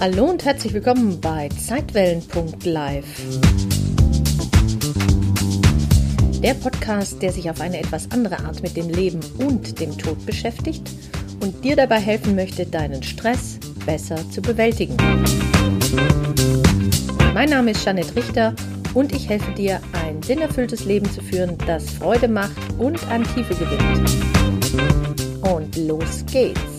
Hallo und herzlich willkommen bei Zeitwellen.live. Der Podcast, der sich auf eine etwas andere Art mit dem Leben und dem Tod beschäftigt und dir dabei helfen möchte, deinen Stress besser zu bewältigen. Mein Name ist Janet Richter und ich helfe dir, ein sinnerfülltes Leben zu führen, das Freude macht und an Tiefe gewinnt. Und los geht's!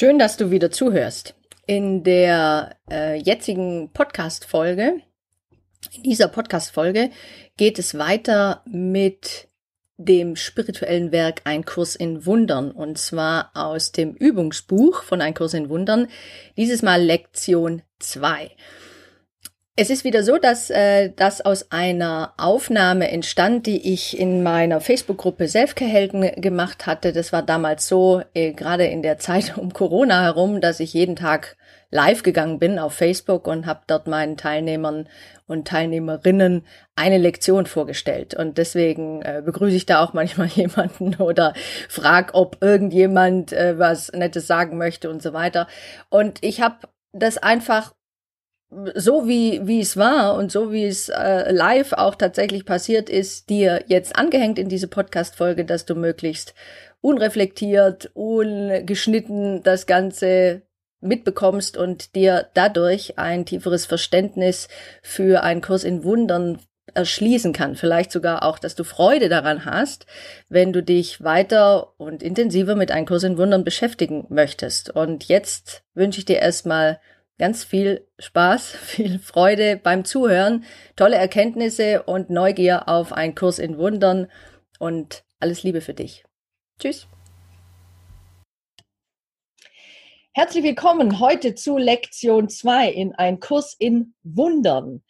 Schön, dass du wieder zuhörst. In der äh, jetzigen Podcast-Folge, in dieser Podcast-Folge geht es weiter mit dem spirituellen Werk Ein Kurs in Wundern und zwar aus dem Übungsbuch von Ein Kurs in Wundern, dieses Mal Lektion 2. Es ist wieder so, dass äh, das aus einer Aufnahme entstand, die ich in meiner Facebook-Gruppe Selfcare-Helden gemacht hatte. Das war damals so, äh, gerade in der Zeit um Corona herum, dass ich jeden Tag live gegangen bin auf Facebook und habe dort meinen Teilnehmern und Teilnehmerinnen eine Lektion vorgestellt. Und deswegen äh, begrüße ich da auch manchmal jemanden oder frag, ob irgendjemand äh, was Nettes sagen möchte und so weiter. Und ich habe das einfach so wie, wie es war und so wie es äh, live auch tatsächlich passiert ist, dir jetzt angehängt in diese Podcast-Folge, dass du möglichst unreflektiert, ungeschnitten das Ganze mitbekommst und dir dadurch ein tieferes Verständnis für einen Kurs in Wundern erschließen kann. Vielleicht sogar auch, dass du Freude daran hast, wenn du dich weiter und intensiver mit einem Kurs in Wundern beschäftigen möchtest. Und jetzt wünsche ich dir erstmal ganz viel Spaß, viel Freude beim Zuhören, tolle Erkenntnisse und Neugier auf einen Kurs in Wundern und alles Liebe für dich. Tschüss. Herzlich willkommen heute zu Lektion 2 in ein Kurs in Wundern.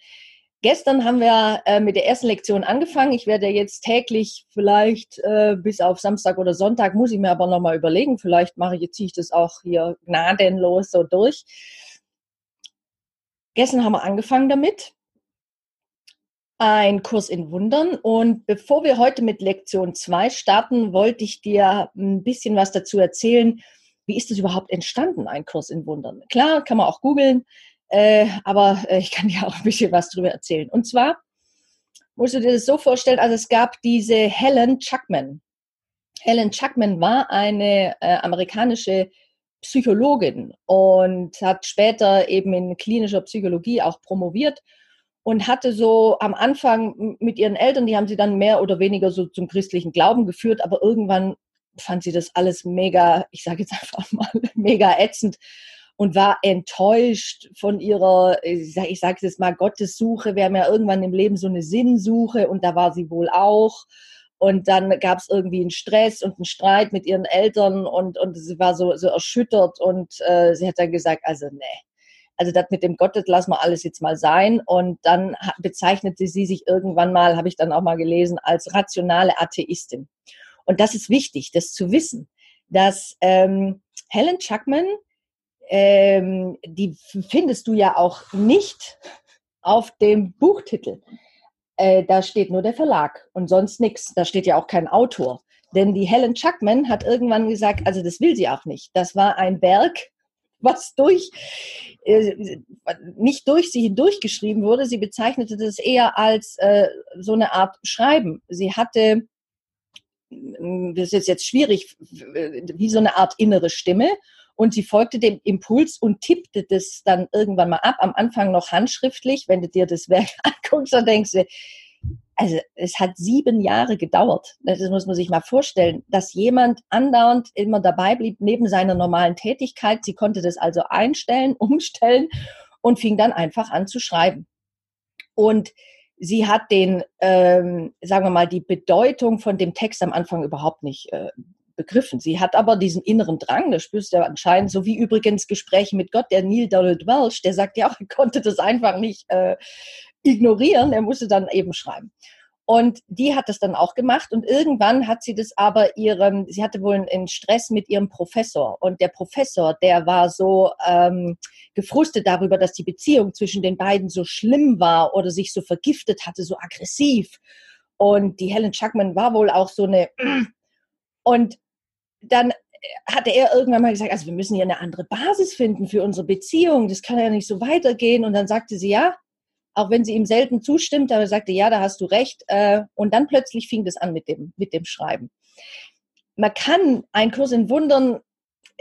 Gestern haben wir äh, mit der ersten Lektion angefangen. Ich werde jetzt täglich vielleicht äh, bis auf Samstag oder Sonntag, muss ich mir aber nochmal überlegen. Vielleicht mache ich, ziehe ich das auch hier gnadenlos so durch. Gestern haben wir angefangen damit. Ein Kurs in Wundern. Und bevor wir heute mit Lektion 2 starten, wollte ich dir ein bisschen was dazu erzählen. Wie ist es überhaupt entstanden, ein Kurs in Wundern? Klar, kann man auch googeln, äh, aber äh, ich kann dir auch ein bisschen was darüber erzählen. Und zwar musst du dir das so vorstellen, also es gab diese Helen Chuckman. Helen Chuckman war eine äh, amerikanische Psychologin und hat später eben in klinischer Psychologie auch promoviert und hatte so am Anfang mit ihren Eltern, die haben sie dann mehr oder weniger so zum christlichen Glauben geführt, aber irgendwann fand sie das alles mega, ich sage jetzt einfach mal, mega ätzend und war enttäuscht von ihrer, ich sage sag jetzt mal, Gottessuche. Wir haben ja irgendwann im Leben so eine Sinnsuche und da war sie wohl auch. Und dann gab es irgendwie einen Stress und einen Streit mit ihren Eltern und, und sie war so, so erschüttert und äh, sie hat dann gesagt, also nee, also das mit dem Gott, das lassen wir alles jetzt mal sein. Und dann bezeichnete sie sich irgendwann mal, habe ich dann auch mal gelesen, als rationale Atheistin. Und das ist wichtig, das zu wissen, dass ähm, Helen Chuckman, ähm, die findest du ja auch nicht auf dem Buchtitel äh, da steht nur der Verlag und sonst nichts. Da steht ja auch kein Autor. Denn die Helen Chuckman hat irgendwann gesagt, also das will sie auch nicht. Das war ein Werk, was durch, äh, nicht durch sie hindurchgeschrieben wurde. Sie bezeichnete das eher als äh, so eine Art Schreiben. Sie hatte, das ist jetzt schwierig, wie so eine Art innere Stimme und sie folgte dem Impuls und tippte das dann irgendwann mal ab. Am Anfang noch handschriftlich. Wenn du dir das Werk anguckst, dann denkst du, also es hat sieben Jahre gedauert. Das muss man sich mal vorstellen, dass jemand andauernd immer dabei blieb neben seiner normalen Tätigkeit. Sie konnte das also einstellen, umstellen und fing dann einfach an zu schreiben. Und sie hat den, ähm, sagen wir mal, die Bedeutung von dem Text am Anfang überhaupt nicht äh, begriffen. Sie hat aber diesen inneren Drang, das spürst du ja anscheinend, so wie übrigens Gespräche mit Gott, der Neil Donald Welch, der sagt ja auch, er konnte das einfach nicht äh, ignorieren, er musste dann eben schreiben. Und die hat das dann auch gemacht und irgendwann hat sie das aber ihrem, sie hatte wohl einen Stress mit ihrem Professor und der Professor, der war so ähm, gefrustet darüber, dass die Beziehung zwischen den beiden so schlimm war oder sich so vergiftet hatte, so aggressiv. Und die Helen Chuckman war wohl auch so eine und dann hatte er irgendwann mal gesagt, also wir müssen hier eine andere Basis finden für unsere Beziehung. Das kann ja nicht so weitergehen. Und dann sagte sie, ja, auch wenn sie ihm selten zustimmt, aber er sagte, ja, da hast du recht. Äh, und dann plötzlich fing das an mit dem, mit dem Schreiben. Man kann einen Kurs in Wundern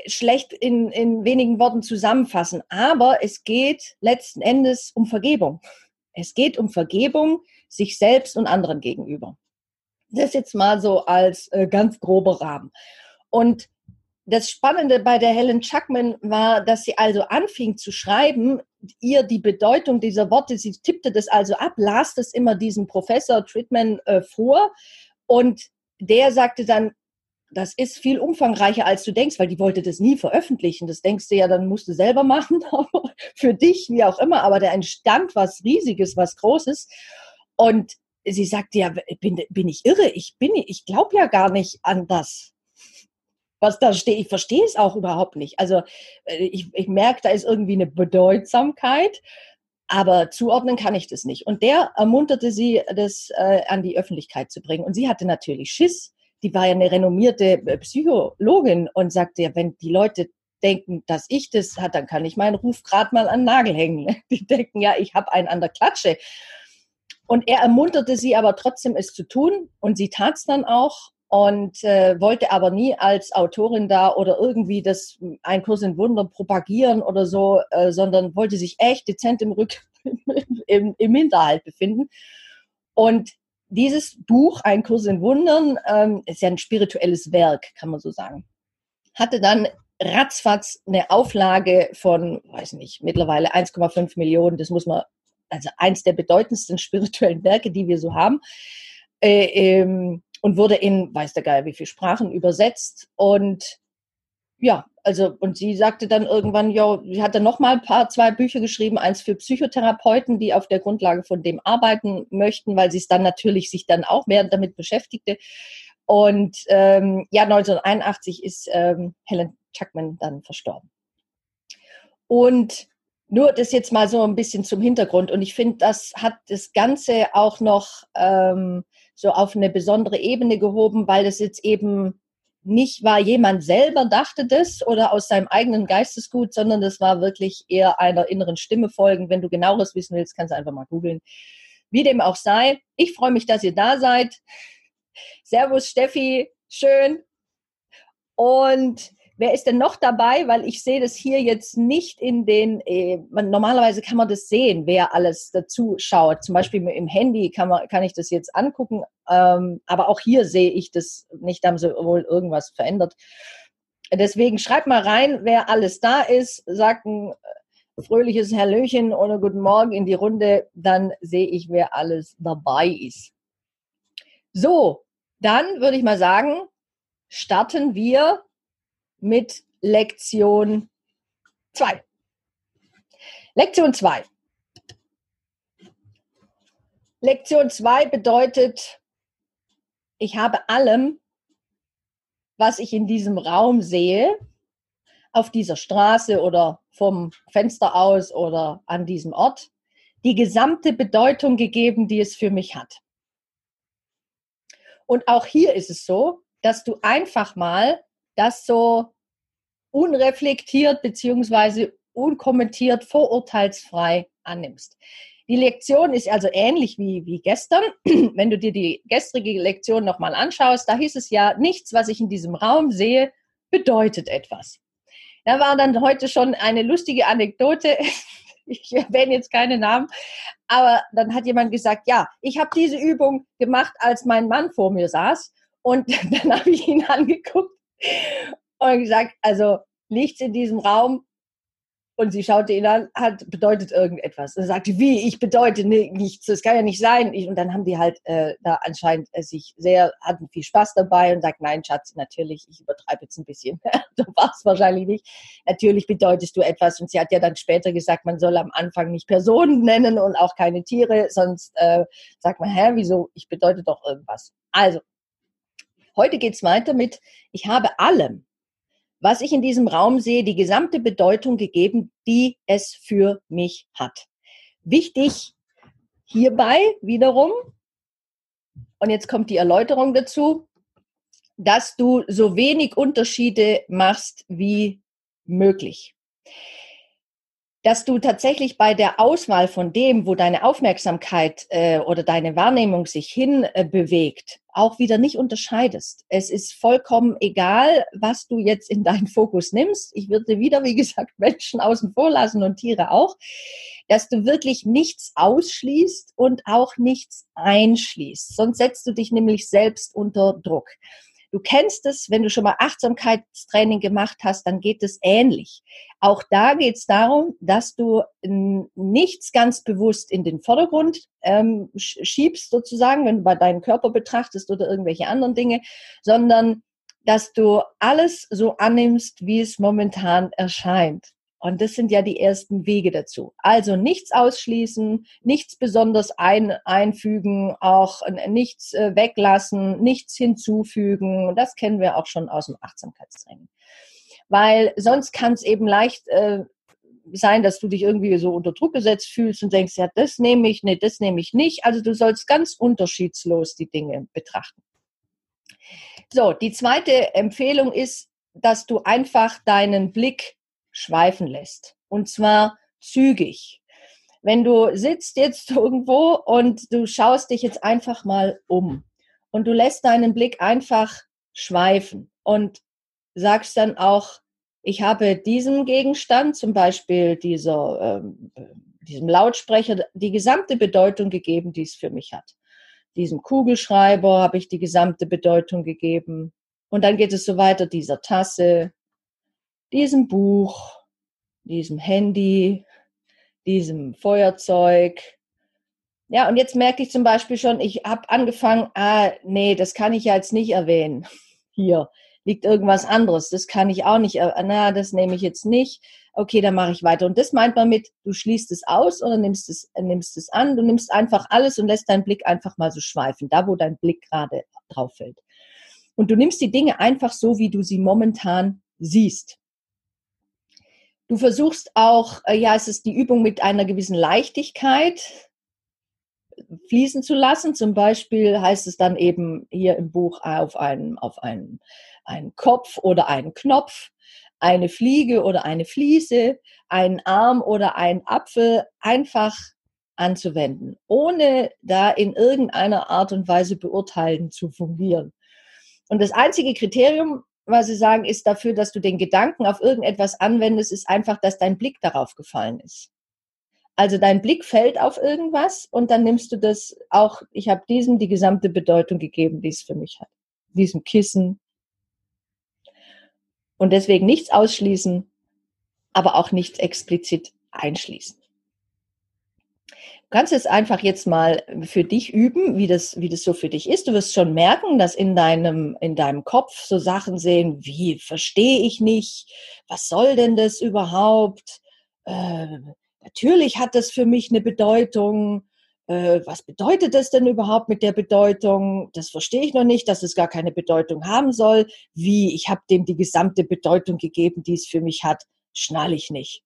schlecht in, in wenigen Worten zusammenfassen, aber es geht letzten Endes um Vergebung. Es geht um Vergebung sich selbst und anderen gegenüber. Das jetzt mal so als äh, ganz grober Rahmen. Und das Spannende bei der Helen Chuckman war, dass sie also anfing zu schreiben, ihr die Bedeutung dieser Worte, sie tippte das also ab, las das immer diesem Professor Tritman äh, vor und der sagte dann, das ist viel umfangreicher, als du denkst, weil die wollte das nie veröffentlichen. Das denkst du ja, dann musst du selber machen, für dich, wie auch immer. Aber da entstand was Riesiges, was Großes. Und sie sagte ja, bin, bin ich irre? Ich bin, ich glaube ja gar nicht an das was da steht. Ich verstehe es auch überhaupt nicht. Also äh, ich, ich merke, da ist irgendwie eine Bedeutsamkeit, aber zuordnen kann ich das nicht. Und der ermunterte sie, das äh, an die Öffentlichkeit zu bringen. Und sie hatte natürlich Schiss. Die war ja eine renommierte äh, Psychologin und sagte ja, wenn die Leute denken, dass ich das hat, dann kann ich meinen Ruf gerade mal an den Nagel hängen. Die denken ja, ich habe einen an der Klatsche. Und er ermunterte sie aber trotzdem, es zu tun. Und sie tat es dann auch und äh, wollte aber nie als Autorin da oder irgendwie das ein Kurs in Wundern propagieren oder so, äh, sondern wollte sich echt dezent im Rück im, im Hinterhalt befinden. Und dieses Buch, Ein Kurs in Wundern, ähm, ist ja ein spirituelles Werk, kann man so sagen. Hatte dann ratzfatz eine Auflage von, weiß nicht, mittlerweile 1,5 Millionen. Das muss man, also eins der bedeutendsten spirituellen Werke, die wir so haben. Äh, ähm, und wurde in, weiß der Geil, wie viele Sprachen übersetzt. Und ja, also, und sie sagte dann irgendwann, ja, sie hatte noch mal ein paar, zwei Bücher geschrieben, eins für Psychotherapeuten, die auf der Grundlage von dem arbeiten möchten, weil sie es dann natürlich sich dann auch mehr damit beschäftigte. Und ähm, ja, 1981 ist ähm, Helen Chuckman dann verstorben. Und nur das jetzt mal so ein bisschen zum Hintergrund. Und ich finde, das hat das Ganze auch noch ähm, so auf eine besondere Ebene gehoben, weil es jetzt eben nicht war, jemand selber dachte das oder aus seinem eigenen Geistesgut, sondern das war wirklich eher einer inneren Stimme folgen. Wenn du genaueres wissen willst, kannst du einfach mal googeln. Wie dem auch sei, ich freue mich, dass ihr da seid. Servus Steffi, schön. Und Wer ist denn noch dabei? Weil ich sehe das hier jetzt nicht in den, äh, normalerweise kann man das sehen, wer alles dazu schaut. Zum Beispiel im Handy kann, man, kann ich das jetzt angucken, ähm, aber auch hier sehe ich das nicht, da haben sie wohl irgendwas verändert. Deswegen schreibt mal rein, wer alles da ist, sagt ein äh, fröhliches Hallöchen oder Guten Morgen in die Runde, dann sehe ich, wer alles dabei ist. So, dann würde ich mal sagen, starten wir mit Lektion 2. Lektion 2. Lektion 2 bedeutet, ich habe allem, was ich in diesem Raum sehe, auf dieser Straße oder vom Fenster aus oder an diesem Ort, die gesamte Bedeutung gegeben, die es für mich hat. Und auch hier ist es so, dass du einfach mal das so unreflektiert beziehungsweise unkommentiert, vorurteilsfrei annimmst. Die Lektion ist also ähnlich wie, wie gestern. Wenn du dir die gestrige Lektion nochmal anschaust, da hieß es ja, nichts, was ich in diesem Raum sehe, bedeutet etwas. Da war dann heute schon eine lustige Anekdote. Ich erwähne jetzt keine Namen, aber dann hat jemand gesagt, ja, ich habe diese Übung gemacht, als mein Mann vor mir saß. Und dann habe ich ihn angeguckt und gesagt, also nichts in diesem Raum Und sie schaute ihn an, hat bedeutet irgendetwas. Und sagte, wie, ich bedeute nichts, das kann ja nicht sein. Und dann haben die halt äh, da anscheinend äh, sich sehr, hatten viel Spaß dabei und sagt, nein, Schatz, natürlich, ich übertreibe jetzt ein bisschen. da war es wahrscheinlich nicht. Natürlich bedeutest du etwas. Und sie hat ja dann später gesagt, man soll am Anfang nicht Personen nennen und auch keine Tiere, sonst äh, sagt man, hä, wieso, ich bedeute doch irgendwas. Also, heute geht's weiter mit, ich habe allem, was ich in diesem Raum sehe, die gesamte Bedeutung gegeben, die es für mich hat. Wichtig hierbei wiederum, und jetzt kommt die Erläuterung dazu, dass du so wenig Unterschiede machst wie möglich dass du tatsächlich bei der Auswahl von dem, wo deine Aufmerksamkeit äh, oder deine Wahrnehmung sich hin äh, bewegt, auch wieder nicht unterscheidest. Es ist vollkommen egal, was du jetzt in deinen Fokus nimmst. Ich würde wieder, wie gesagt, Menschen außen vor lassen und Tiere auch, dass du wirklich nichts ausschließt und auch nichts einschließt. Sonst setzt du dich nämlich selbst unter Druck. Du kennst es, wenn du schon mal Achtsamkeitstraining gemacht hast, dann geht es ähnlich. Auch da geht es darum, dass du nichts ganz bewusst in den Vordergrund ähm, schiebst, sozusagen, wenn du bei deinem Körper betrachtest oder irgendwelche anderen Dinge, sondern dass du alles so annimmst, wie es momentan erscheint. Und das sind ja die ersten Wege dazu. Also nichts ausschließen, nichts besonders ein, einfügen, auch nichts äh, weglassen, nichts hinzufügen. Das kennen wir auch schon aus dem Achtsamkeitstraining. Weil sonst kann es eben leicht äh, sein, dass du dich irgendwie so unter Druck gesetzt fühlst und denkst, ja, das nehme ich, nee, das nehme ich nicht. Also du sollst ganz unterschiedslos die Dinge betrachten. So, die zweite Empfehlung ist, dass du einfach deinen Blick schweifen lässt. Und zwar zügig. Wenn du sitzt jetzt irgendwo und du schaust dich jetzt einfach mal um und du lässt deinen Blick einfach schweifen und sagst dann auch, ich habe diesem Gegenstand, zum Beispiel dieser, ähm, diesem Lautsprecher, die gesamte Bedeutung gegeben, die es für mich hat. Diesem Kugelschreiber habe ich die gesamte Bedeutung gegeben. Und dann geht es so weiter, dieser Tasse, diesem Buch, diesem Handy, diesem Feuerzeug. Ja, und jetzt merke ich zum Beispiel schon, ich habe angefangen, ah, nee, das kann ich ja jetzt nicht erwähnen. Hier liegt irgendwas anderes, das kann ich auch nicht, na, das nehme ich jetzt nicht. Okay, dann mache ich weiter. Und das meint man mit, du schließt es aus oder nimmst es, nimmst es an. Du nimmst einfach alles und lässt deinen Blick einfach mal so schweifen, da wo dein Blick gerade drauf fällt. Und du nimmst die Dinge einfach so, wie du sie momentan siehst. Du versuchst auch, äh, ja, es ist die Übung mit einer gewissen Leichtigkeit fließen zu lassen. Zum Beispiel heißt es dann eben hier im Buch auf einen, auf einen, einen Kopf oder einen Knopf, eine Fliege oder eine Fliese, einen Arm oder einen Apfel einfach anzuwenden, ohne da in irgendeiner Art und Weise beurteilen zu fungieren. Und das einzige Kriterium, was sie sagen, ist dafür, dass du den Gedanken auf irgendetwas anwendest, ist einfach, dass dein Blick darauf gefallen ist. Also dein Blick fällt auf irgendwas und dann nimmst du das auch, ich habe diesem die gesamte Bedeutung gegeben, die es für mich hat. Diesem Kissen. Und deswegen nichts ausschließen, aber auch nichts explizit einschließen. Kannst es einfach jetzt mal für dich üben, wie das, wie das so für dich ist. Du wirst schon merken, dass in deinem, in deinem Kopf so Sachen sehen, wie verstehe ich nicht, was soll denn das überhaupt? Äh, natürlich hat das für mich eine Bedeutung. Äh, was bedeutet das denn überhaupt mit der Bedeutung? Das verstehe ich noch nicht, dass es gar keine Bedeutung haben soll. Wie, ich habe dem die gesamte Bedeutung gegeben, die es für mich hat, schnall ich nicht.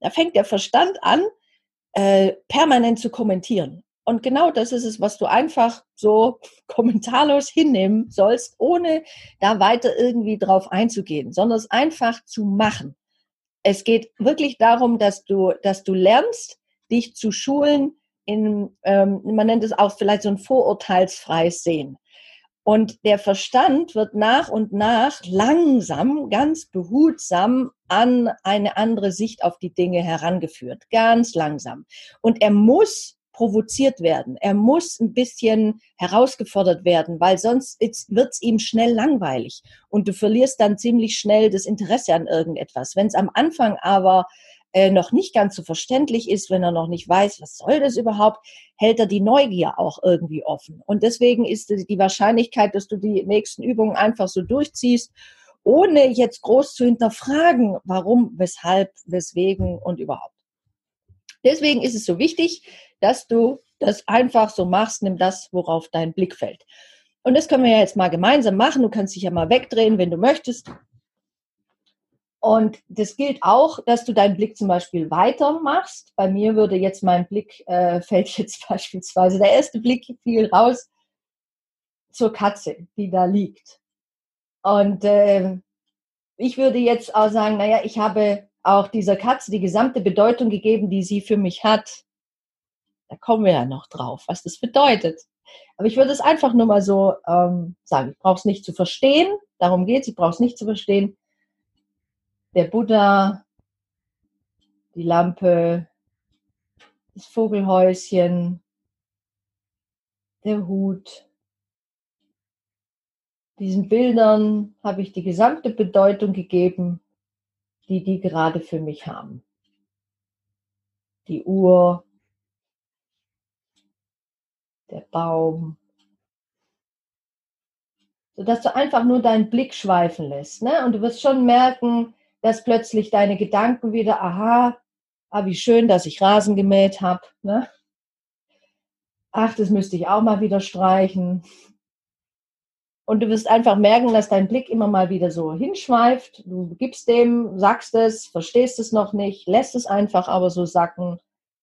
Da fängt der Verstand an, äh, permanent zu kommentieren. Und genau das ist es, was du einfach so kommentarlos hinnehmen sollst, ohne da weiter irgendwie drauf einzugehen, sondern es einfach zu machen. Es geht wirklich darum, dass du, dass du lernst, dich zu schulen in, ähm, man nennt es auch vielleicht so ein vorurteilsfreies Sehen. Und der Verstand wird nach und nach langsam, ganz behutsam an eine andere Sicht auf die Dinge herangeführt. Ganz langsam. Und er muss provoziert werden. Er muss ein bisschen herausgefordert werden, weil sonst wird es ihm schnell langweilig. Und du verlierst dann ziemlich schnell das Interesse an irgendetwas. Wenn es am Anfang aber äh, noch nicht ganz so verständlich ist, wenn er noch nicht weiß, was soll das überhaupt, hält er die Neugier auch irgendwie offen. Und deswegen ist die Wahrscheinlichkeit, dass du die nächsten Übungen einfach so durchziehst, ohne jetzt groß zu hinterfragen, warum, weshalb, weswegen und überhaupt. Deswegen ist es so wichtig, dass du das einfach so machst, nimm das, worauf dein Blick fällt. Und das können wir ja jetzt mal gemeinsam machen. Du kannst dich ja mal wegdrehen, wenn du möchtest. Und das gilt auch, dass du deinen Blick zum Beispiel weitermachst. Bei mir würde jetzt mein Blick, äh, fällt jetzt beispielsweise, der erste Blick fiel raus zur Katze, die da liegt. Und äh, ich würde jetzt auch sagen, naja, ich habe auch dieser Katze die gesamte Bedeutung gegeben, die sie für mich hat. Da kommen wir ja noch drauf, was das bedeutet. Aber ich würde es einfach nur mal so ähm, sagen. Ich brauche es nicht zu verstehen. Darum geht es. Ich brauche es nicht zu verstehen. Der Buddha, die Lampe, das Vogelhäuschen, der Hut. Diesen Bildern habe ich die gesamte Bedeutung gegeben, die die gerade für mich haben. Die Uhr, der Baum, sodass du einfach nur deinen Blick schweifen lässt. Ne? Und du wirst schon merken, dass plötzlich deine Gedanken wieder, aha, ah, wie schön, dass ich Rasen gemäht habe. Ne? Ach, das müsste ich auch mal wieder streichen. Und du wirst einfach merken, dass dein Blick immer mal wieder so hinschweift. Du gibst dem, sagst es, verstehst es noch nicht, lässt es einfach aber so sacken,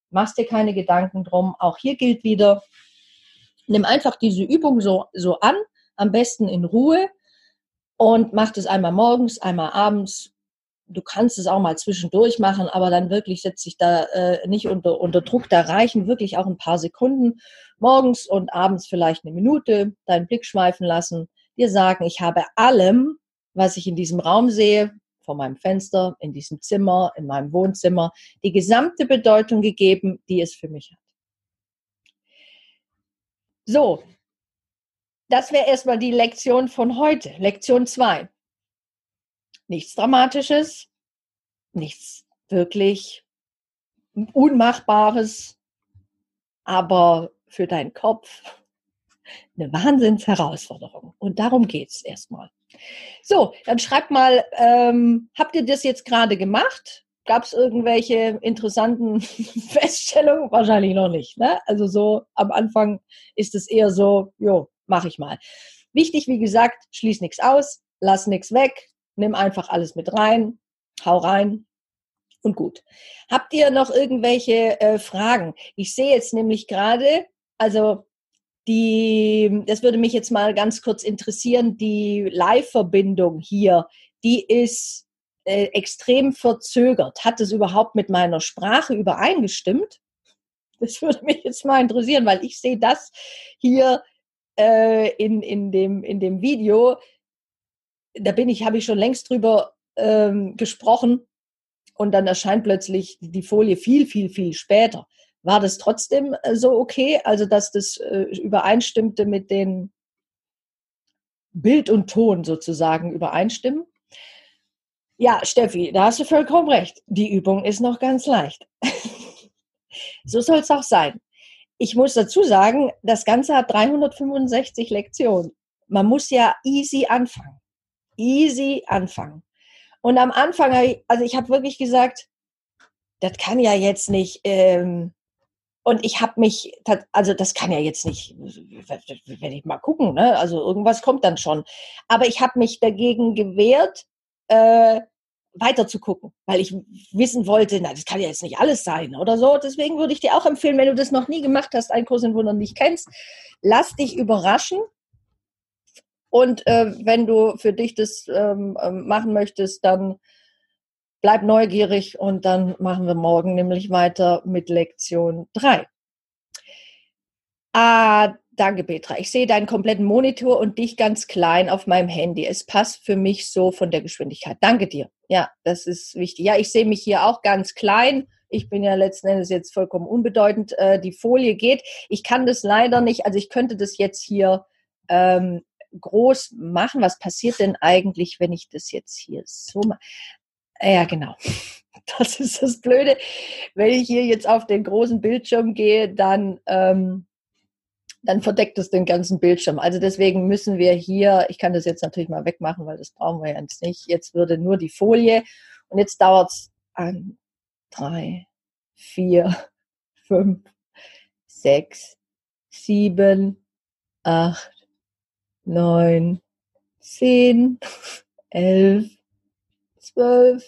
machst dir keine Gedanken drum. Auch hier gilt wieder, nimm einfach diese Übung so, so an, am besten in Ruhe und mach das einmal morgens, einmal abends. Du kannst es auch mal zwischendurch machen, aber dann wirklich setz dich da äh, nicht unter, unter Druck. Da reichen wirklich auch ein paar Sekunden. Morgens und abends vielleicht eine Minute, deinen Blick schweifen lassen, dir sagen, ich habe allem, was ich in diesem Raum sehe, vor meinem Fenster, in diesem Zimmer, in meinem Wohnzimmer, die gesamte Bedeutung gegeben, die es für mich hat. So, das wäre erstmal die Lektion von heute, Lektion 2. Nichts Dramatisches, nichts wirklich Unmachbares, aber für deinen Kopf eine Wahnsinnsherausforderung. Und darum geht es erstmal. So, dann schreibt mal, ähm, habt ihr das jetzt gerade gemacht? Gab es irgendwelche interessanten Feststellungen? Wahrscheinlich noch nicht. Ne? Also so am Anfang ist es eher so, jo, mach ich mal. Wichtig, wie gesagt, schließ nichts aus, lass nichts weg, nimm einfach alles mit rein, hau rein und gut. Habt ihr noch irgendwelche äh, Fragen? Ich sehe jetzt nämlich gerade, also die, das würde mich jetzt mal ganz kurz interessieren, die Live-Verbindung hier, die ist äh, extrem verzögert. Hat es überhaupt mit meiner Sprache übereingestimmt? Das würde mich jetzt mal interessieren, weil ich sehe das hier äh, in, in, dem, in dem Video. Da bin ich, habe ich schon längst drüber ähm, gesprochen und dann erscheint plötzlich die Folie viel, viel, viel später. War das trotzdem äh, so okay? Also, dass das äh, übereinstimmte mit den Bild und Ton sozusagen übereinstimmen? Ja, Steffi, da hast du vollkommen recht. Die Übung ist noch ganz leicht. so soll es auch sein. Ich muss dazu sagen, das Ganze hat 365 Lektionen. Man muss ja easy anfangen. Easy anfangen. Und am Anfang, also ich habe wirklich gesagt, das kann ja jetzt nicht. Ähm, und ich habe mich, also das kann ja jetzt nicht, wenn ich mal gucken, ne? also irgendwas kommt dann schon. Aber ich habe mich dagegen gewehrt, äh, weiter zu gucken, weil ich wissen wollte, na, das kann ja jetzt nicht alles sein oder so. Deswegen würde ich dir auch empfehlen, wenn du das noch nie gemacht hast, einen Kurs in Wundern nicht kennst, lass dich überraschen. Und äh, wenn du für dich das ähm, ähm machen möchtest, dann bleib neugierig und dann machen wir morgen nämlich weiter mit Lektion 3. Ah, Danke, Petra. Ich sehe deinen kompletten Monitor und dich ganz klein auf meinem Handy. Es passt für mich so von der Geschwindigkeit. Danke dir. Ja, das ist wichtig. Ja, ich sehe mich hier auch ganz klein. Ich bin ja letzten Endes jetzt vollkommen unbedeutend. Äh, die Folie geht. Ich kann das leider nicht. Also ich könnte das jetzt hier ähm, groß machen. Was passiert denn eigentlich, wenn ich das jetzt hier so mache? Ja, genau. Das ist das Blöde. Wenn ich hier jetzt auf den großen Bildschirm gehe, dann, ähm, dann verdeckt es den ganzen Bildschirm. Also deswegen müssen wir hier, ich kann das jetzt natürlich mal wegmachen, weil das brauchen wir jetzt nicht. Jetzt würde nur die Folie und jetzt dauert es an drei, vier, fünf, sechs, sieben, acht, neun, zehn, elf, zwölf,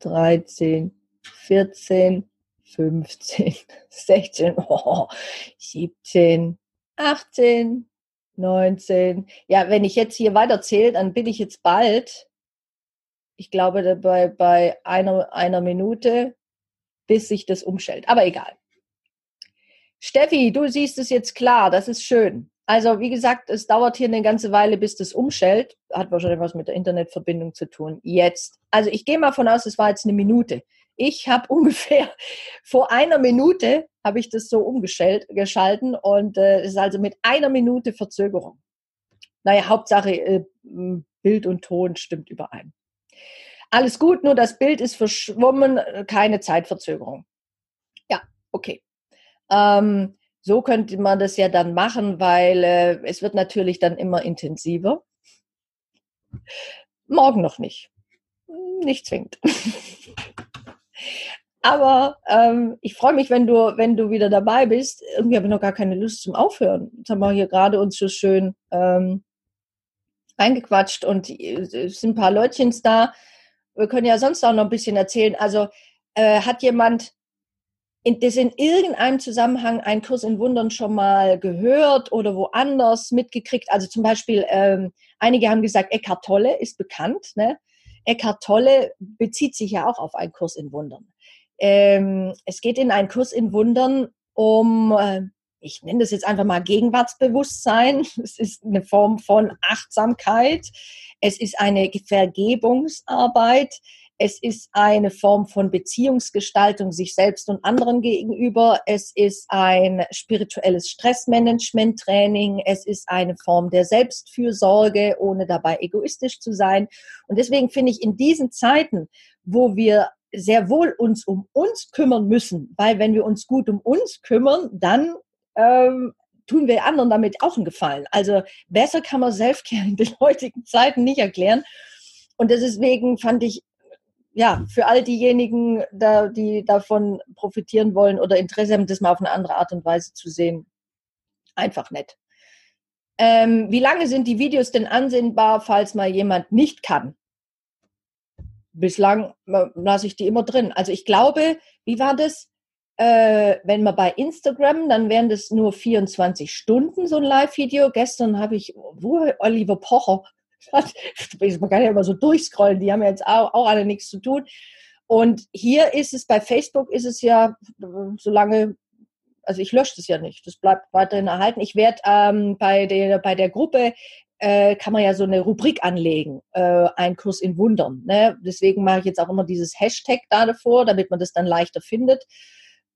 dreizehn, vierzehn, fünfzehn, sechzehn, oh, siebzehn, achtzehn, neunzehn. Ja, wenn ich jetzt hier weiterzähle, dann bin ich jetzt bald, ich glaube, bei, bei einer, einer Minute, bis sich das umstellt. Aber egal. Steffi, du siehst es jetzt klar, das ist schön. Also wie gesagt, es dauert hier eine ganze Weile, bis das umstellt. Hat wahrscheinlich was mit der Internetverbindung zu tun. Jetzt. Also ich gehe mal von aus, es war jetzt eine Minute. Ich habe ungefähr vor einer Minute habe ich das so umgeschalten und äh, es ist also mit einer Minute Verzögerung. Naja, Hauptsache äh, Bild und Ton stimmt überein. Alles gut, nur das Bild ist verschwommen, keine Zeitverzögerung. Ja, okay. Ähm, so könnte man das ja dann machen, weil äh, es wird natürlich dann immer intensiver. Morgen noch nicht. Nicht zwingend. Aber ähm, ich freue mich, wenn du, wenn du wieder dabei bist. Irgendwie habe ich noch gar keine Lust zum Aufhören. Jetzt haben wir hier gerade uns so schön ähm, eingequatscht und äh, es sind ein paar Leutchens da. Wir können ja sonst auch noch ein bisschen erzählen. Also äh, hat jemand in, das in irgendeinem Zusammenhang einen Kurs in Wundern schon mal gehört oder woanders mitgekriegt? Also zum Beispiel, ähm, einige haben gesagt, Eckhart Tolle ist bekannt. Ne? Eckhart Tolle bezieht sich ja auch auf einen Kurs in Wundern. Ähm, es geht in einen Kurs in Wundern um, äh, ich nenne das jetzt einfach mal Gegenwartsbewusstsein. Es ist eine Form von Achtsamkeit. Es ist eine Vergebungsarbeit. Es ist eine Form von Beziehungsgestaltung sich selbst und anderen gegenüber. Es ist ein spirituelles Stressmanagement-Training. Es ist eine Form der Selbstfürsorge, ohne dabei egoistisch zu sein. Und deswegen finde ich in diesen Zeiten, wo wir sehr wohl uns um uns kümmern müssen, weil wenn wir uns gut um uns kümmern, dann ähm, tun wir anderen damit auch einen Gefallen. Also besser kann man Selfcare in den heutigen Zeiten nicht erklären. Und deswegen fand ich ja, für all diejenigen, da, die davon profitieren wollen oder Interesse haben, das mal auf eine andere Art und Weise zu sehen, einfach nett. Ähm, wie lange sind die Videos denn ansehnbar, falls mal jemand nicht kann? Bislang äh, lasse ich die immer drin. Also ich glaube, wie war das? Äh, wenn man bei Instagram, dann wären das nur 24 Stunden so ein Live-Video. Gestern habe ich, wo Oliver Pocher man kann ja immer so durchscrollen, die haben ja jetzt auch, auch alle nichts zu tun. Und hier ist es, bei Facebook ist es ja, solange, also ich lösche das ja nicht, das bleibt weiterhin erhalten. Ich werde ähm, bei, der, bei der Gruppe, äh, kann man ja so eine Rubrik anlegen, äh, ein Kurs in Wundern. Ne? Deswegen mache ich jetzt auch immer dieses Hashtag da davor, damit man das dann leichter findet.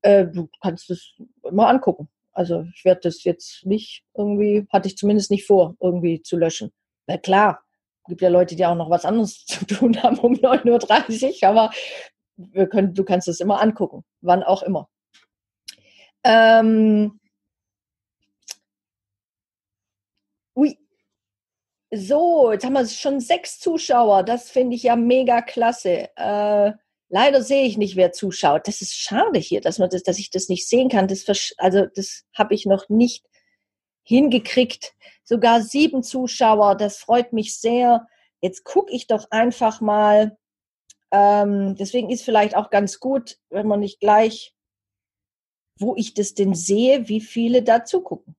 Äh, du kannst das immer angucken. Also ich werde das jetzt nicht irgendwie, hatte ich zumindest nicht vor, irgendwie zu löschen. Na klar, gibt ja Leute, die auch noch was anderes zu tun haben um 9.30 Uhr, aber wir können, du kannst es immer angucken, wann auch immer. Ähm. So, jetzt haben wir schon sechs Zuschauer. Das finde ich ja mega klasse. Äh, leider sehe ich nicht, wer zuschaut. Das ist schade hier, dass, man das, dass ich das nicht sehen kann. Das, also, das habe ich noch nicht hingekriegt sogar sieben Zuschauer. Das freut mich sehr. Jetzt gucke ich doch einfach mal. Ähm, deswegen ist vielleicht auch ganz gut, wenn man nicht gleich, wo ich das denn sehe, wie viele da zugucken.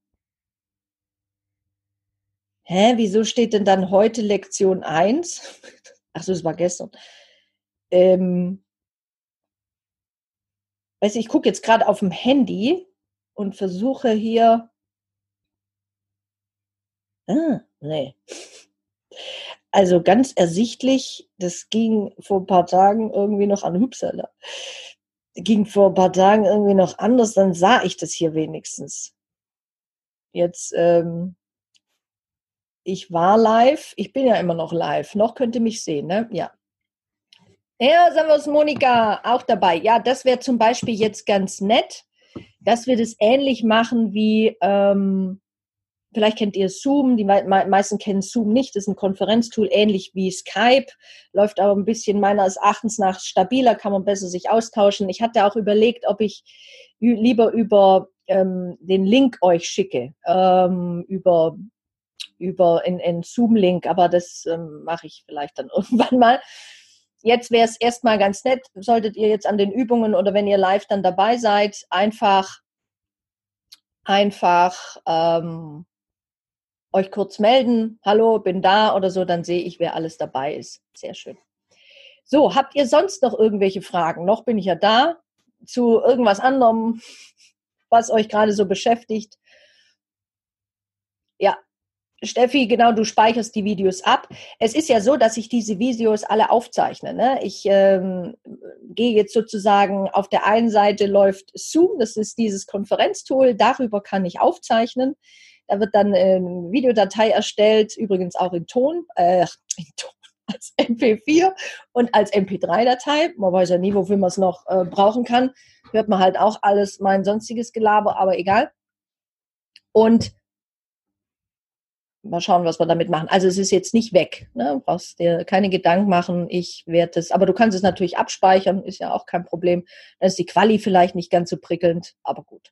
Hä, wieso steht denn dann heute Lektion 1? Achso, es war gestern. Ähm, weiß ich, ich gucke jetzt gerade auf dem Handy und versuche hier Ah, nee. Also ganz ersichtlich, das ging vor ein paar Tagen irgendwie noch an Hübsala. Ging vor ein paar Tagen irgendwie noch anders, dann sah ich das hier wenigstens. Jetzt, ähm, ich war live, ich bin ja immer noch live, noch könnt ihr mich sehen, ne? Ja. Ja, Servus Monika, auch dabei. Ja, das wäre zum Beispiel jetzt ganz nett, dass wir das ähnlich machen wie, ähm, vielleicht kennt ihr Zoom, die meisten kennen Zoom nicht, das ist ein Konferenztool, ähnlich wie Skype, läuft aber ein bisschen meines Erachtens nach stabiler, kann man besser sich austauschen. Ich hatte auch überlegt, ob ich lieber über ähm, den Link euch schicke, ähm, über über einen Zoom-Link, aber das ähm, mache ich vielleicht dann irgendwann mal jetzt wäre es erstmal ganz nett, solltet ihr jetzt an den Übungen oder wenn ihr live dann dabei seid, einfach, einfach ähm, euch kurz melden. Hallo, bin da oder so, dann sehe ich, wer alles dabei ist. Sehr schön. So, habt ihr sonst noch irgendwelche Fragen? Noch bin ich ja da zu irgendwas anderem, was euch gerade so beschäftigt. Ja, Steffi, genau, du speicherst die Videos ab. Es ist ja so, dass ich diese Videos alle aufzeichne. Ne? Ich ähm, gehe jetzt sozusagen, auf der einen Seite läuft Zoom, das ist dieses Konferenztool, darüber kann ich aufzeichnen. Da wird dann eine Videodatei erstellt, übrigens auch in Ton, äh, in Ton als MP4 und als MP3-Datei. Man weiß ja nie, wofür man es noch äh, brauchen kann. Hört man halt auch alles mein sonstiges Gelaber, aber egal. Und mal schauen, was wir damit machen. Also es ist jetzt nicht weg. Ne? Brauchst dir keine Gedanken machen. Ich werde es, aber du kannst es natürlich abspeichern, ist ja auch kein Problem. Dann ist die Quali vielleicht nicht ganz so prickelnd, aber gut.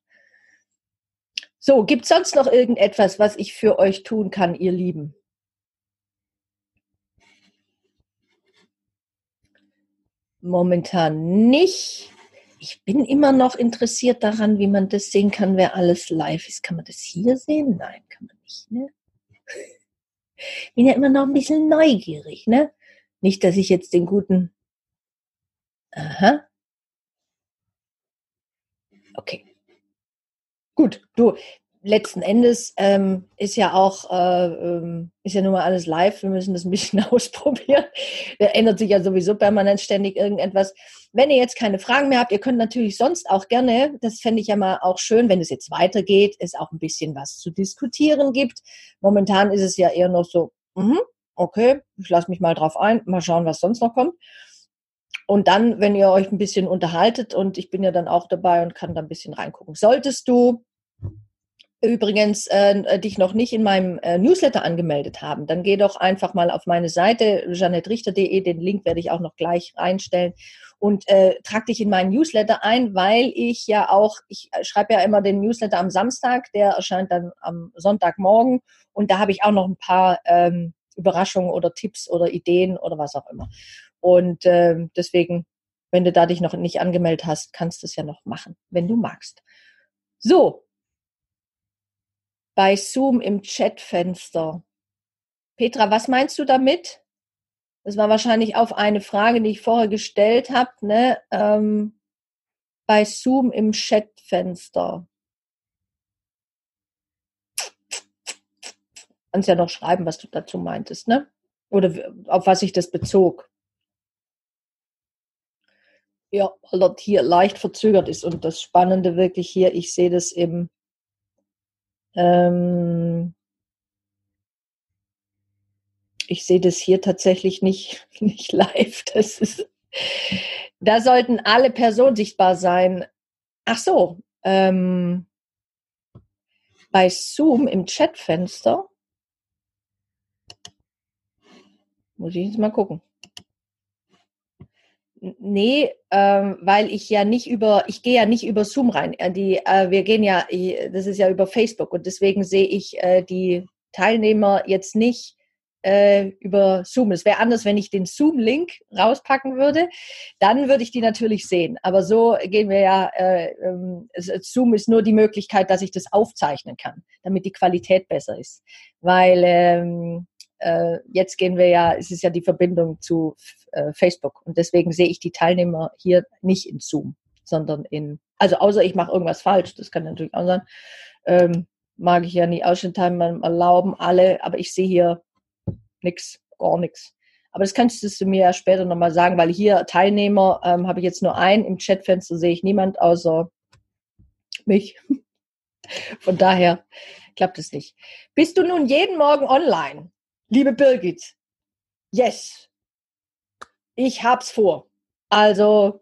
So, gibt es sonst noch irgendetwas, was ich für euch tun kann, ihr Lieben? Momentan nicht. Ich bin immer noch interessiert daran, wie man das sehen kann, wer alles live ist. Kann man das hier sehen? Nein, kann man nicht. Ne? bin ja immer noch ein bisschen neugierig, ne? Nicht, dass ich jetzt den guten. Aha. Okay. Gut, du, letzten Endes ähm, ist ja auch, äh, ähm, ist ja nun mal alles live, wir müssen das ein bisschen ausprobieren. Da ändert sich ja sowieso permanent ständig irgendetwas. Wenn ihr jetzt keine Fragen mehr habt, ihr könnt natürlich sonst auch gerne, das fände ich ja mal auch schön, wenn es jetzt weitergeht, es auch ein bisschen was zu diskutieren gibt. Momentan ist es ja eher noch so, mh, okay, ich lasse mich mal drauf ein, mal schauen, was sonst noch kommt. Und dann, wenn ihr euch ein bisschen unterhaltet und ich bin ja dann auch dabei und kann da ein bisschen reingucken. Solltest du übrigens äh, dich noch nicht in meinem äh, Newsletter angemeldet haben, dann geh doch einfach mal auf meine Seite janettrichter.de, den Link werde ich auch noch gleich reinstellen und äh, trag dich in meinen Newsletter ein, weil ich ja auch, ich schreibe ja immer den Newsletter am Samstag, der erscheint dann am Sonntagmorgen und da habe ich auch noch ein paar ähm, Überraschungen oder Tipps oder Ideen oder was auch immer. Und äh, deswegen, wenn du da dich noch nicht angemeldet hast, kannst du es ja noch machen, wenn du magst. So, bei Zoom im Chatfenster. Petra, was meinst du damit? Das war wahrscheinlich auf eine Frage, die ich vorher gestellt habe, ne? Ähm, bei Zoom im Chatfenster. Kannst ja noch schreiben, was du dazu meintest, ne? Oder auf was sich das bezog. Ja, weil dort hier leicht verzögert ist. Und das Spannende wirklich hier, ich sehe das im ähm, ich sehe das hier tatsächlich nicht, nicht live. Das ist, da sollten alle Personen sichtbar sein. Ach so, ähm, bei Zoom im Chatfenster muss ich jetzt mal gucken. Nee, ähm, weil ich ja nicht über, ich gehe ja nicht über Zoom rein. Äh, die, äh, wir gehen ja, das ist ja über Facebook und deswegen sehe ich äh, die Teilnehmer jetzt nicht äh, über Zoom. Es wäre anders, wenn ich den Zoom-Link rauspacken würde, dann würde ich die natürlich sehen. Aber so gehen wir ja, äh, ähm, Zoom ist nur die Möglichkeit, dass ich das aufzeichnen kann, damit die Qualität besser ist. Weil ähm, äh, jetzt gehen wir ja, es ist ja die Verbindung zu äh, Facebook und deswegen sehe ich die Teilnehmer hier nicht in Zoom, sondern in, also außer ich mache irgendwas falsch, das kann natürlich auch sein, ähm, mag ich ja nie Ausschnittteilnehmer erlauben, alle, aber ich sehe hier nichts, gar nichts. Aber das kannst du mir ja später nochmal sagen, weil hier Teilnehmer ähm, habe ich jetzt nur einen, im Chatfenster sehe ich niemand außer mich. Von daher klappt es nicht. Bist du nun jeden Morgen online? Liebe Birgit, yes, ich hab's vor. Also,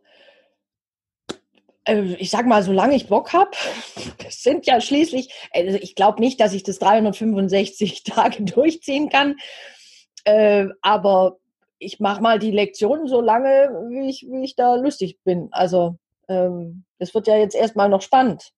äh, ich sag mal, solange ich Bock habe, das sind ja schließlich, also ich glaube nicht, dass ich das 365 Tage durchziehen kann, äh, aber ich mache mal die Lektionen so lange, wie ich, wie ich da lustig bin. Also ähm, das wird ja jetzt erstmal noch spannend.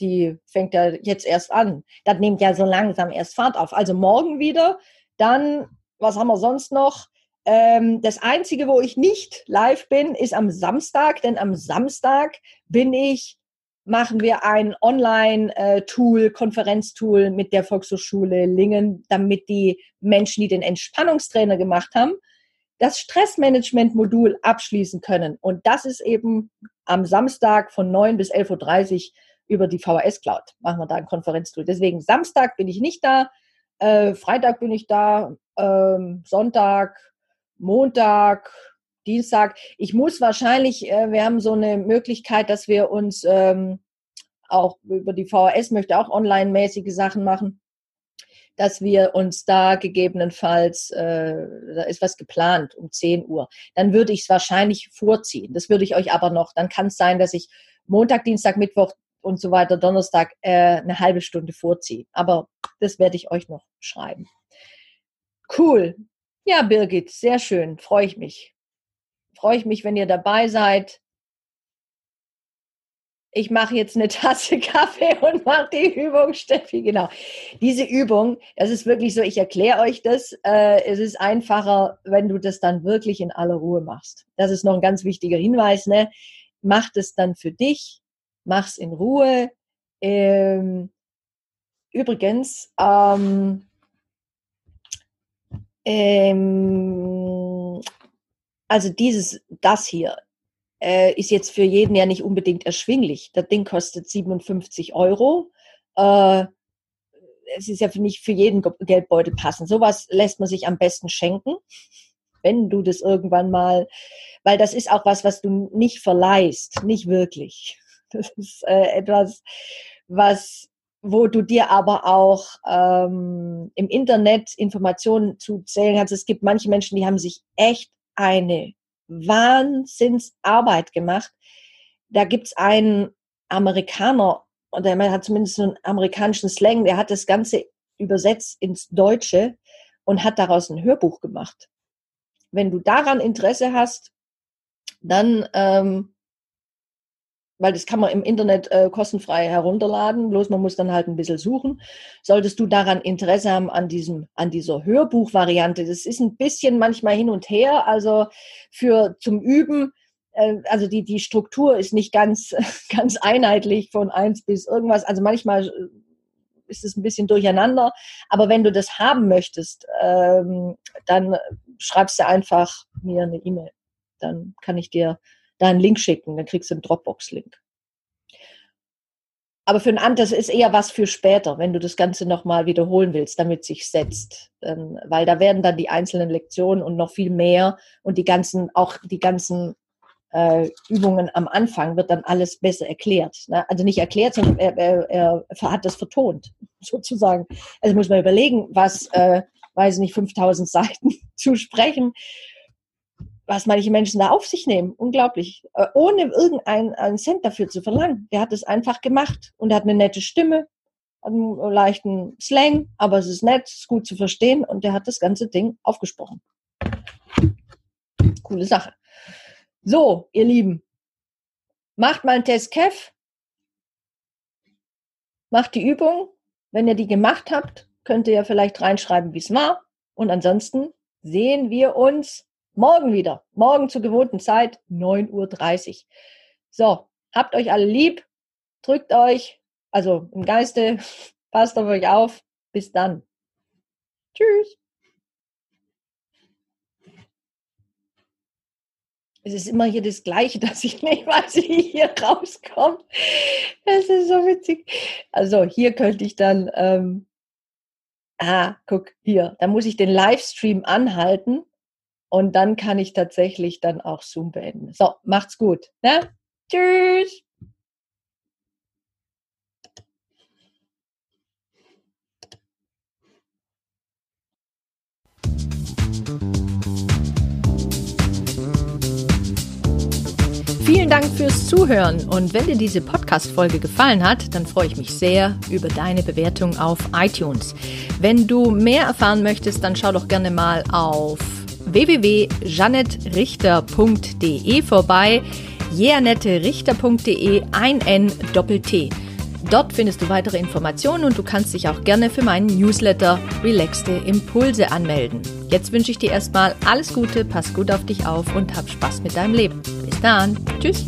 Die fängt ja jetzt erst an. Das nimmt ja so langsam erst Fahrt auf. Also morgen wieder. Dann, was haben wir sonst noch? Ähm, das Einzige, wo ich nicht live bin, ist am Samstag, denn am Samstag bin ich, machen wir ein Online-Tool, Konferenztool mit der Volkshochschule Lingen, damit die Menschen, die den Entspannungstrainer gemacht haben, das Stressmanagement-Modul abschließen können. Und das ist eben am Samstag von 9 bis 11.30 Uhr über die VHS Cloud. Machen wir da ein Konferenztool. Deswegen Samstag bin ich nicht da, äh, Freitag bin ich da, ähm, Sonntag, Montag, Dienstag. Ich muss wahrscheinlich, äh, wir haben so eine Möglichkeit, dass wir uns ähm, auch über die VHS möchte auch online-mäßige Sachen machen dass wir uns da gegebenenfalls, äh, da ist was geplant um 10 Uhr, dann würde ich es wahrscheinlich vorziehen. Das würde ich euch aber noch, dann kann es sein, dass ich Montag, Dienstag, Mittwoch und so weiter, Donnerstag äh, eine halbe Stunde vorziehe. Aber das werde ich euch noch schreiben. Cool. Ja, Birgit, sehr schön. Freue ich mich. Freue ich mich, wenn ihr dabei seid ich mache jetzt eine Tasse Kaffee und mache die Übung, Steffi, genau. Diese Übung, das ist wirklich so, ich erkläre euch das, äh, es ist einfacher, wenn du das dann wirklich in aller Ruhe machst. Das ist noch ein ganz wichtiger Hinweis, ne? Mach das dann für dich, mach's in Ruhe. Ähm, übrigens, ähm, ähm, also dieses, das hier, äh, ist jetzt für jeden ja nicht unbedingt erschwinglich. Das Ding kostet 57 Euro. Äh, es ist ja nicht für jeden Geldbeutel passend. Sowas lässt man sich am besten schenken, wenn du das irgendwann mal, weil das ist auch was, was du nicht verleihst, nicht wirklich. Das ist äh, etwas, was wo du dir aber auch ähm, im Internet Informationen zu zählen kannst. Es gibt manche Menschen, die haben sich echt eine Wahnsinnsarbeit gemacht. Da gibt's einen Amerikaner, und der hat zumindest einen amerikanischen Slang, der hat das Ganze übersetzt ins Deutsche und hat daraus ein Hörbuch gemacht. Wenn du daran Interesse hast, dann ähm, weil das kann man im Internet äh, kostenfrei herunterladen, bloß man muss dann halt ein bisschen suchen. Solltest du daran Interesse haben an diesem, an dieser Hörbuchvariante, das ist ein bisschen manchmal hin und her, also für zum Üben, äh, also die, die Struktur ist nicht ganz, ganz einheitlich von eins bis irgendwas, also manchmal äh, ist es ein bisschen durcheinander, aber wenn du das haben möchtest, ähm, dann schreibst du einfach mir eine E-Mail. Dann kann ich dir da einen Link schicken, dann kriegst du einen Dropbox-Link. Aber für ein anderes ist eher was für später, wenn du das Ganze nochmal wiederholen willst, damit sich setzt. Ähm, weil da werden dann die einzelnen Lektionen und noch viel mehr und die ganzen, auch die ganzen äh, Übungen am Anfang wird dann alles besser erklärt. Ne? Also nicht erklärt, sondern er, er, er, hat das vertont, sozusagen. Also muss man überlegen, was, äh, weiß ich nicht, 5000 Seiten zu sprechen was manche Menschen da auf sich nehmen. Unglaublich. Äh, ohne irgendeinen Cent dafür zu verlangen. Der hat es einfach gemacht und er hat eine nette Stimme, einen leichten Slang, aber es ist nett, es ist gut zu verstehen und der hat das ganze Ding aufgesprochen. Coole Sache. So, ihr Lieben, macht mal einen Test Kev. Macht die Übung. Wenn ihr die gemacht habt, könnt ihr ja vielleicht reinschreiben, wie es war. Und ansonsten sehen wir uns Morgen wieder. Morgen zur gewohnten Zeit, 9.30 Uhr. So, habt euch alle lieb, drückt euch, also im Geiste, passt auf euch auf. Bis dann. Tschüss. Es ist immer hier das Gleiche, dass ich nicht weiß, wie hier rauskomme. Das ist so witzig. Also hier könnte ich dann, ähm, ah, guck, hier, da muss ich den Livestream anhalten und dann kann ich tatsächlich dann auch Zoom beenden. So, macht's gut. Ne? Tschüss. Vielen Dank fürs Zuhören und wenn dir diese Podcast-Folge gefallen hat, dann freue ich mich sehr über deine Bewertung auf iTunes. Wenn du mehr erfahren möchtest, dann schau doch gerne mal auf www.janettrichter.de vorbei. jeanetterichter.de ein N Doppel T. Dort findest du weitere Informationen und du kannst dich auch gerne für meinen Newsletter Relaxte Impulse anmelden. Jetzt wünsche ich dir erstmal alles Gute, pass gut auf dich auf und hab Spaß mit deinem Leben. Bis dann. Tschüss.